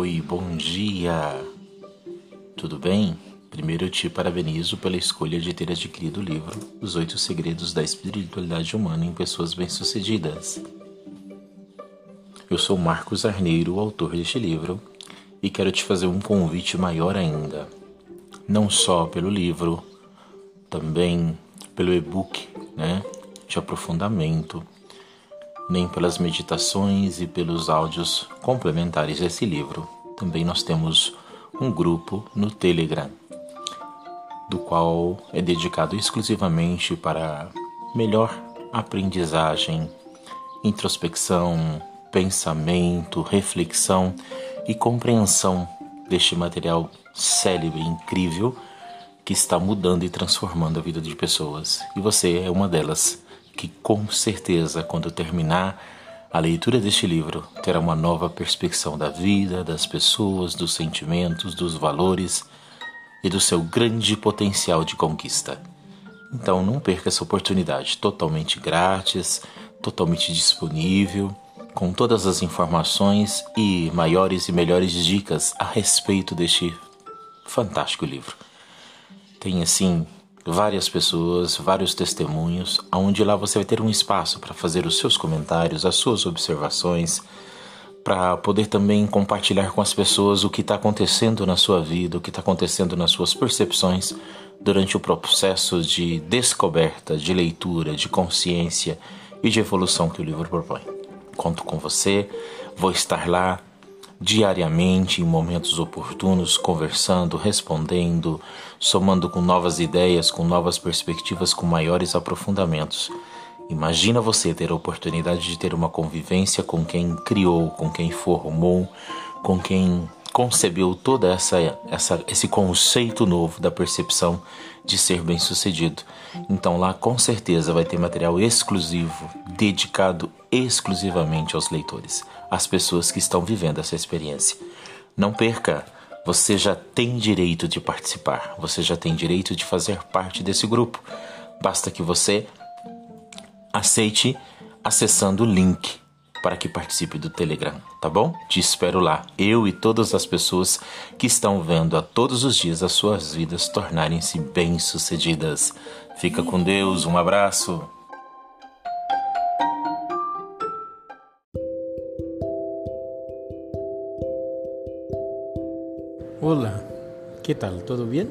Oi, bom dia! Tudo bem? Primeiro eu te parabenizo pela escolha de ter adquirido o livro Os Oito Segredos da Espiritualidade Humana em Pessoas Bem-Sucedidas. Eu sou Marcos Arneiro, o autor deste livro, e quero te fazer um convite maior ainda. Não só pelo livro, também pelo e-book, né, de aprofundamento, nem pelas meditações e pelos áudios complementares desse livro. Também nós temos um grupo no Telegram, do qual é dedicado exclusivamente para melhor aprendizagem, introspecção, pensamento, reflexão e compreensão deste material célebre incrível que está mudando e transformando a vida de pessoas. E você é uma delas que com certeza, quando terminar a leitura deste livro, terá uma nova perspectiva da vida, das pessoas, dos sentimentos, dos valores e do seu grande potencial de conquista. Então não perca essa oportunidade, totalmente grátis, totalmente disponível, com todas as informações e maiores e melhores dicas a respeito deste fantástico livro. Tem assim várias pessoas, vários testemunhos, onde lá você vai ter um espaço para fazer os seus comentários, as suas observações, para poder também compartilhar com as pessoas o que está acontecendo na sua vida, o que está acontecendo nas suas percepções durante o processo de descoberta, de leitura, de consciência e de evolução que o livro propõe. Conto com você, vou estar lá diariamente, em momentos oportunos, conversando, respondendo, somando com novas ideias, com novas perspectivas, com maiores aprofundamentos. Imagina você ter a oportunidade de ter uma convivência com quem criou, com quem formou, com quem concebeu toda essa, essa esse conceito novo da percepção de ser bem-sucedido. Então lá com certeza vai ter material exclusivo, dedicado exclusivamente aos leitores, às pessoas que estão vivendo essa experiência. Não perca, você já tem direito de participar, você já tem direito de fazer parte desse grupo. Basta que você aceite acessando o link para que participe do Telegram, tá bom? Te espero lá, eu e todas as pessoas que estão vendo a todos os dias as suas vidas tornarem-se bem-sucedidas. Fica com Deus, um abraço. Hola, ¿qué tal? ¿Todo bien?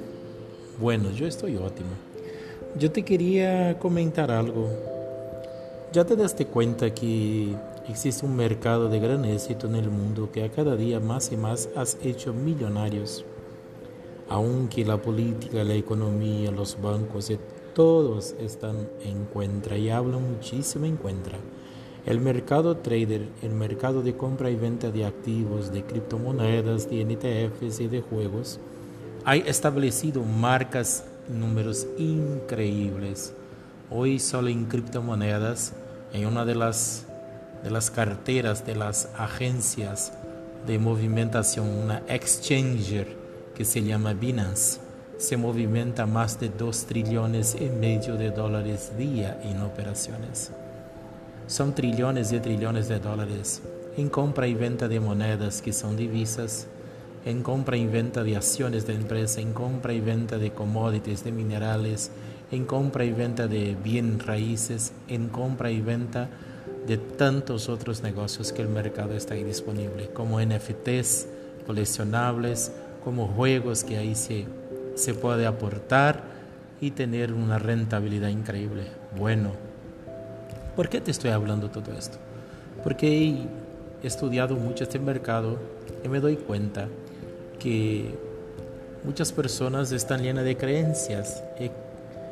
Bueno, yo estoy ótimo. Yo te quería comentar algo. ¿Ya te daste cuenta que existe un mercado de gran éxito en el mundo que a cada día más y más has hecho millonarios? Aunque la política, la economía, los bancos, todos están en contra y hablan muchísimo en contra. El mercado trader, el mercado de compra y venta de activos, de criptomonedas, de NTFs y de juegos, ha establecido marcas, números increíbles. Hoy solo en criptomonedas, en una de las, de las carteras de las agencias de movimentación, una exchanger que se llama Binance, se movimenta más de 2 trillones y medio de dólares día en operaciones. Son trillones y trillones de dólares en compra y venta de monedas que son divisas, en compra y venta de acciones de empresa, en compra y venta de commodities, de minerales, en compra y venta de bien raíces, en compra y venta de tantos otros negocios que el mercado está ahí disponible, como NFTs, coleccionables, como juegos que ahí se, se puede aportar y tener una rentabilidad increíble. Bueno, ¿Por qué te estoy hablando todo esto? Porque he estudiado mucho este mercado y me doy cuenta que muchas personas están llenas de creencias y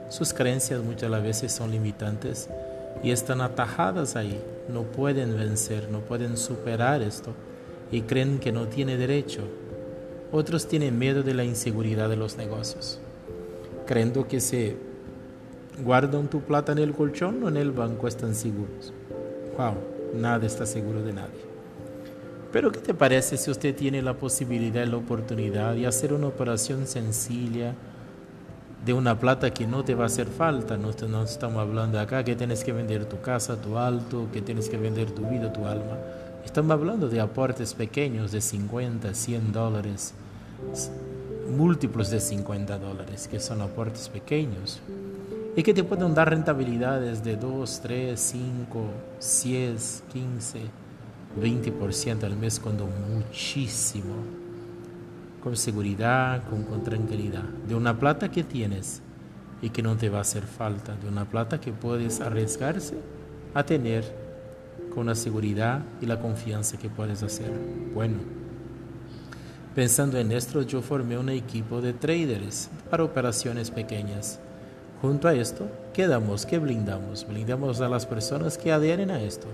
sus creencias muchas veces son limitantes y están atajadas ahí, no pueden vencer, no pueden superar esto y creen que no tiene derecho. Otros tienen miedo de la inseguridad de los negocios, creyendo que se guardan tu plata en el colchón o en el banco están seguros. Wow, nada está seguro de nadie. Pero ¿qué te parece si usted tiene la posibilidad, la oportunidad de hacer una operación sencilla de una plata que no te va a hacer falta? No, no estamos hablando acá que tienes que vender tu casa, tu alto, que tienes que vender tu vida, tu alma. Estamos hablando de aportes pequeños de 50, 100 dólares, múltiplos de 50 dólares, que son aportes pequeños y que te pueden dar rentabilidades de 2, 3, 5, 10, 15, 20% al mes cuando muchísimo. Con seguridad, con, tranquilidad. De una plata que tienes y que no te va a hacer falta. De una plata que puedes arriesgarse a tener con la seguridad y la confianza que puedes hacer. Bueno, pensando en esto, yo formé un equipo de traders para operaciones pequeñas Junto a esto, ¿qué damos? ¿Qué blindamos? Blindamos a las personas que adhieren a esto.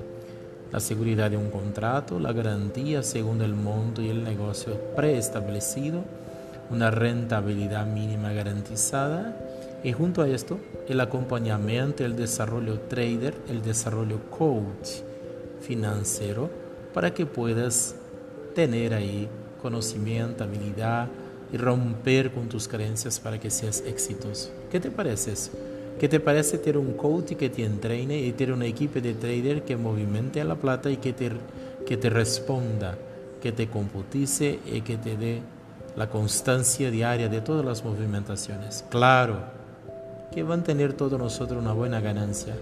La seguridad de un contrato, la garantía según el monto y el negocio preestablecido, una rentabilidad mínima garantizada y junto a esto el acompañamiento, el desarrollo trader, el desarrollo coach financiero para que puedas tener ahí conocimiento, habilidad, y romper con tus creencias para que seas exitoso. ¿Qué te parece eso? ¿Qué te parece tener un coach que te entrene y tener una equipo de trader que movimente a la plata y que te, que te responda, que te computice y que te dé la constancia diaria de todas las movimentaciones? Claro que van a tener todos nosotros una buena ganancia.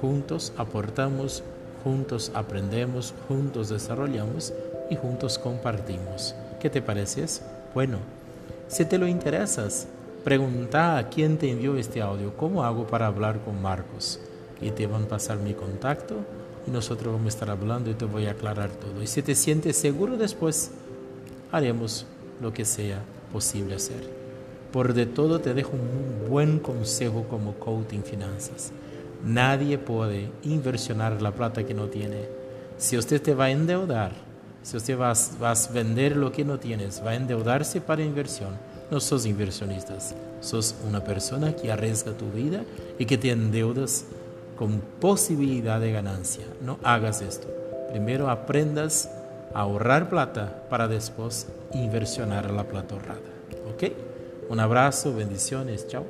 Juntos aportamos, juntos aprendemos, juntos desarrollamos y juntos compartimos. ¿Qué te parece? Bueno, si te lo interesas, pregunta a quién te envió este audio, ¿cómo hago para hablar con Marcos? Y te van a pasar mi contacto y nosotros vamos a estar hablando y te voy a aclarar todo. Y si te sientes seguro después, haremos lo que sea posible hacer. Por de todo te dejo un buen consejo como coach en finanzas. Nadie puede inversionar la plata que no tiene. Si usted te va a endeudar, si usted va, a vender lo que no tienes, va a endeudarse para inversión, no sos inversionistas, sos una persona que arriesga tu vida y que te endeudas con posibilidad de ganancia. No hagas esto. Primero aprendas a ahorrar plata para después inversionar la plata ahorrada. ¿Ok? Un abrazo, bendiciones, chao.